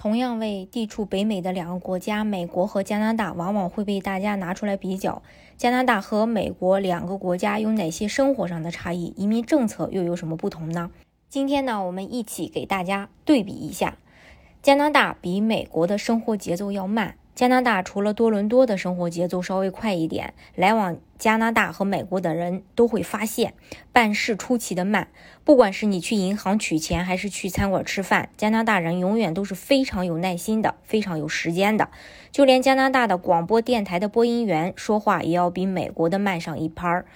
同样为地处北美的两个国家，美国和加拿大往往会被大家拿出来比较。加拿大和美国两个国家有哪些生活上的差异？移民政策又有什么不同呢？今天呢，我们一起给大家对比一下，加拿大比美国的生活节奏要慢。加拿大除了多伦多的生活节奏稍微快一点，来往加拿大和美国的人都会发现办事出奇的慢。不管是你去银行取钱，还是去餐馆吃饭，加拿大人永远都是非常有耐心的，非常有时间的。就连加拿大的广播电台的播音员说话也要比美国的慢上一拍儿。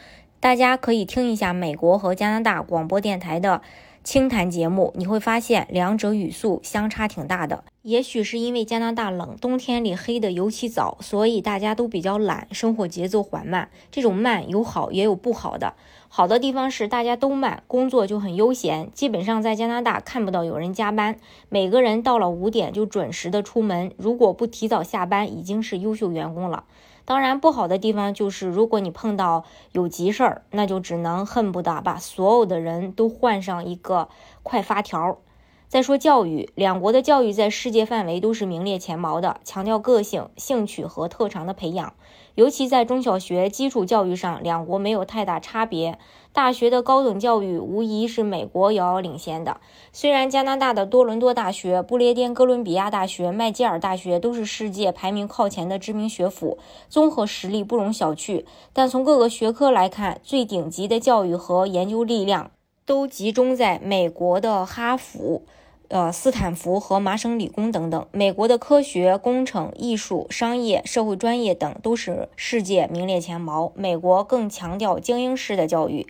大家可以听一下美国和加拿大广播电台的。清谈节目，你会发现两者语速相差挺大的。也许是因为加拿大冷，冬天里黑的尤其早，所以大家都比较懒，生活节奏缓慢。这种慢有好也有不好的。好的地方是大家都慢，工作就很悠闲，基本上在加拿大看不到有人加班，每个人到了五点就准时的出门，如果不提早下班，已经是优秀员工了。当然，不好的地方就是，如果你碰到有急事儿，那就只能恨不得把所有的人都换上一个快发条。再说教育，两国的教育在世界范围都是名列前茅的，强调个性、兴趣和特长的培养。尤其在中小学基础教育上，两国没有太大差别。大学的高等教育无疑是美国遥遥领先的。虽然加拿大的多伦多大学、不列颠哥伦比亚大学、麦吉尔大学都是世界排名靠前的知名学府，综合实力不容小觑，但从各个学科来看，最顶级的教育和研究力量都集中在美国的哈佛。呃，斯坦福和麻省理工等等，美国的科学、工程、艺术、商业、社会专业等都是世界名列前茅。美国更强调精英式的教育，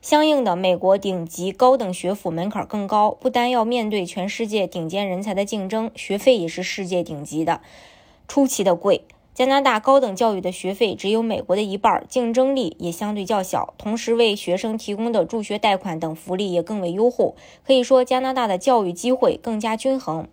相应的，美国顶级高等学府门槛更高，不单要面对全世界顶尖人才的竞争，学费也是世界顶级的，出奇的贵。加拿大高等教育的学费只有美国的一半，竞争力也相对较小，同时为学生提供的助学贷款等福利也更为优厚。可以说，加拿大的教育机会更加均衡。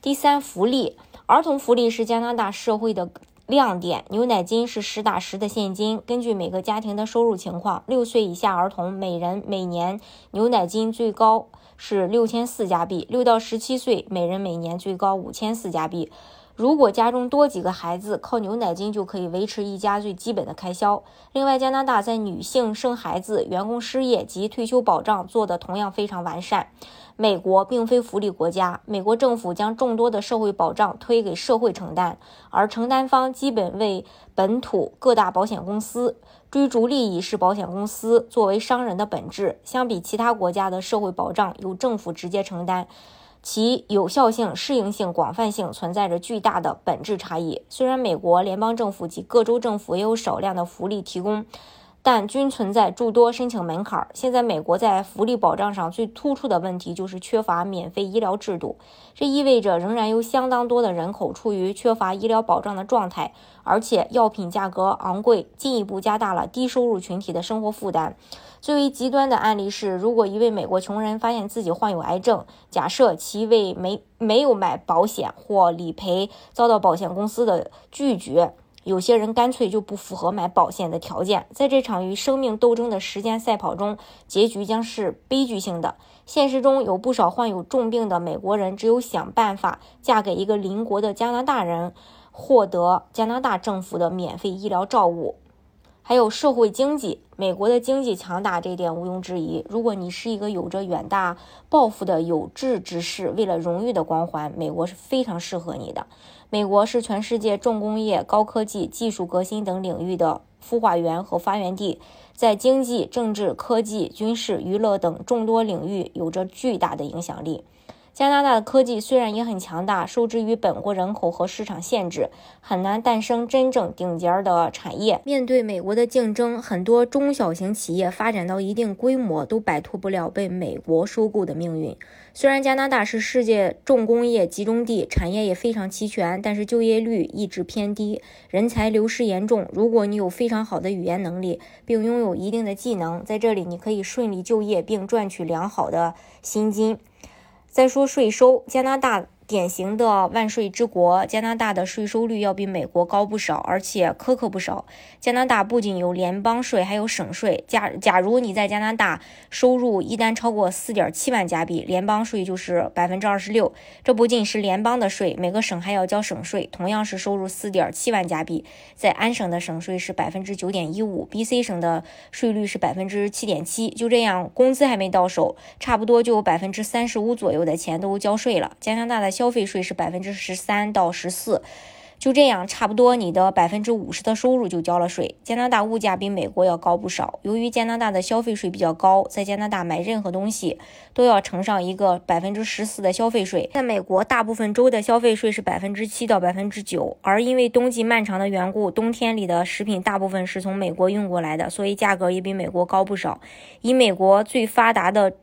第三，福利，儿童福利是加拿大社会的亮点。牛奶金是实打实的现金，根据每个家庭的收入情况，六岁以下儿童每人每年牛奶金最高是六千四加币，六到十七岁每人每年最高五千四加币。如果家中多几个孩子，靠牛奶金就可以维持一家最基本的开销。另外，加拿大在女性生孩子、员工失业及退休保障做得同样非常完善。美国并非福利国家，美国政府将众多的社会保障推给社会承担，而承担方基本为本土各大保险公司，追逐利益是保险公司作为商人的本质。相比其他国家的社会保障由政府直接承担。其有效性、适应性、广泛性存在着巨大的本质差异。虽然美国联邦政府及各州政府也有少量的福利提供。但均存在诸多申请门槛。现在，美国在福利保障上最突出的问题就是缺乏免费医疗制度，这意味着仍然有相当多的人口处于缺乏医疗保障的状态，而且药品价格昂贵，进一步加大了低收入群体的生活负担。最为极端的案例是，如果一位美国穷人发现自己患有癌症，假设其为没没有买保险或理赔遭到保险公司的拒绝。有些人干脆就不符合买保险的条件，在这场与生命斗争的时间赛跑中，结局将是悲剧性的。现实中有不少患有重病的美国人，只有想办法嫁给一个邻国的加拿大人，获得加拿大政府的免费医疗照顾。还有社会经济，美国的经济强大，这一点毋庸置疑。如果你是一个有着远大抱负的有志之士，为了荣誉的光环，美国是非常适合你的。美国是全世界重工业、高科技、技术革新等领域的孵化源和发源地，在经济、政治、科技、军事、娱乐等众多领域有着巨大的影响力。加拿大的科技虽然也很强大，受制于本国人口和市场限制，很难诞生真正顶尖的产业。面对美国的竞争，很多中小型企业发展到一定规模，都摆脱不了被美国收购的命运。虽然加拿大是世界重工业集中地，产业也非常齐全，但是就业率一直偏低，人才流失严重。如果你有非常好的语言能力，并拥有一定的技能，在这里你可以顺利就业并赚取良好的薪金。再说税收，加拿大典型的万税之国，加拿大的税收率要比美国高不少，而且苛刻不少。加拿大不仅有联邦税，还有省税。假假如你在加拿大收入一旦超过四点七万加币，联邦税就是百分之二十六。这不仅是联邦的税，每个省还要交省税。同样是收入四点七万加币，在安省的省税是百分之九点一五，BC 省的税率是百分之七点七。就这样，工资还没到手，差不多就有百分之三十五左右的钱都交税了。加拿大的。消费税是百分之十三到十四，就这样，差不多你的百分之五十的收入就交了税。加拿大物价比美国要高不少，由于加拿大的消费税比较高，在加拿大买任何东西都要乘上一个百分之十四的消费税。在美国，大部分州的消费税是百分之七到百分之九，而因为冬季漫长的缘故，冬天里的食品大部分是从美国运过来的，所以价格也比美国高不少。以美国最发达的。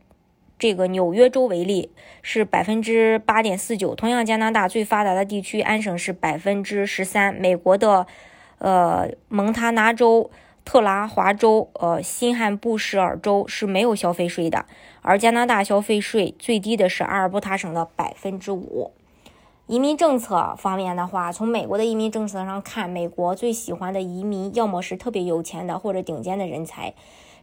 这个纽约州为例是百分之八点四九，同样加拿大最发达的地区安省是百分之十三，美国的呃蒙塔纳州、特拉华州、呃新罕布什尔州是没有消费税的，而加拿大消费税最低的是阿尔伯塔省的百分之五。移民政策方面的话，从美国的移民政策上看，美国最喜欢的移民要么是特别有钱的或者顶尖的人才。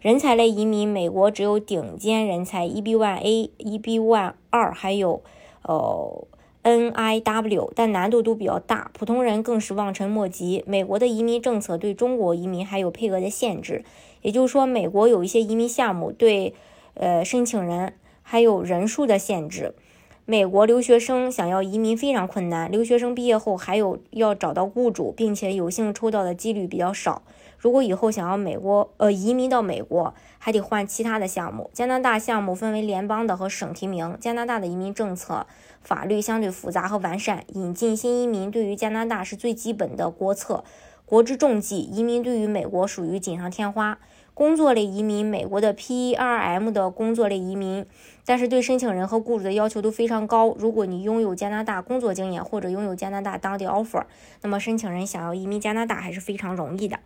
人才类移民，美国只有顶尖人才 EB1A、EB1 二，还有呃 NIW，但难度都比较大，普通人更是望尘莫及。美国的移民政策对中国移民还有配额的限制，也就是说，美国有一些移民项目对呃申请人还有人数的限制。美国留学生想要移民非常困难，留学生毕业后还有要找到雇主，并且有幸抽到的几率比较少。如果以后想要美国呃移民到美国，还得换其他的项目。加拿大项目分为联邦的和省提名。加拿大的移民政策法律相对复杂和完善，引进新移民对于加拿大是最基本的国策，国之重器。移民对于美国属于锦上添花。工作类移民，美国的 PERM 的工作类移民，但是对申请人和雇主的要求都非常高。如果你拥有加拿大工作经验或者拥有加拿大当地 offer，那么申请人想要移民加拿大还是非常容易的。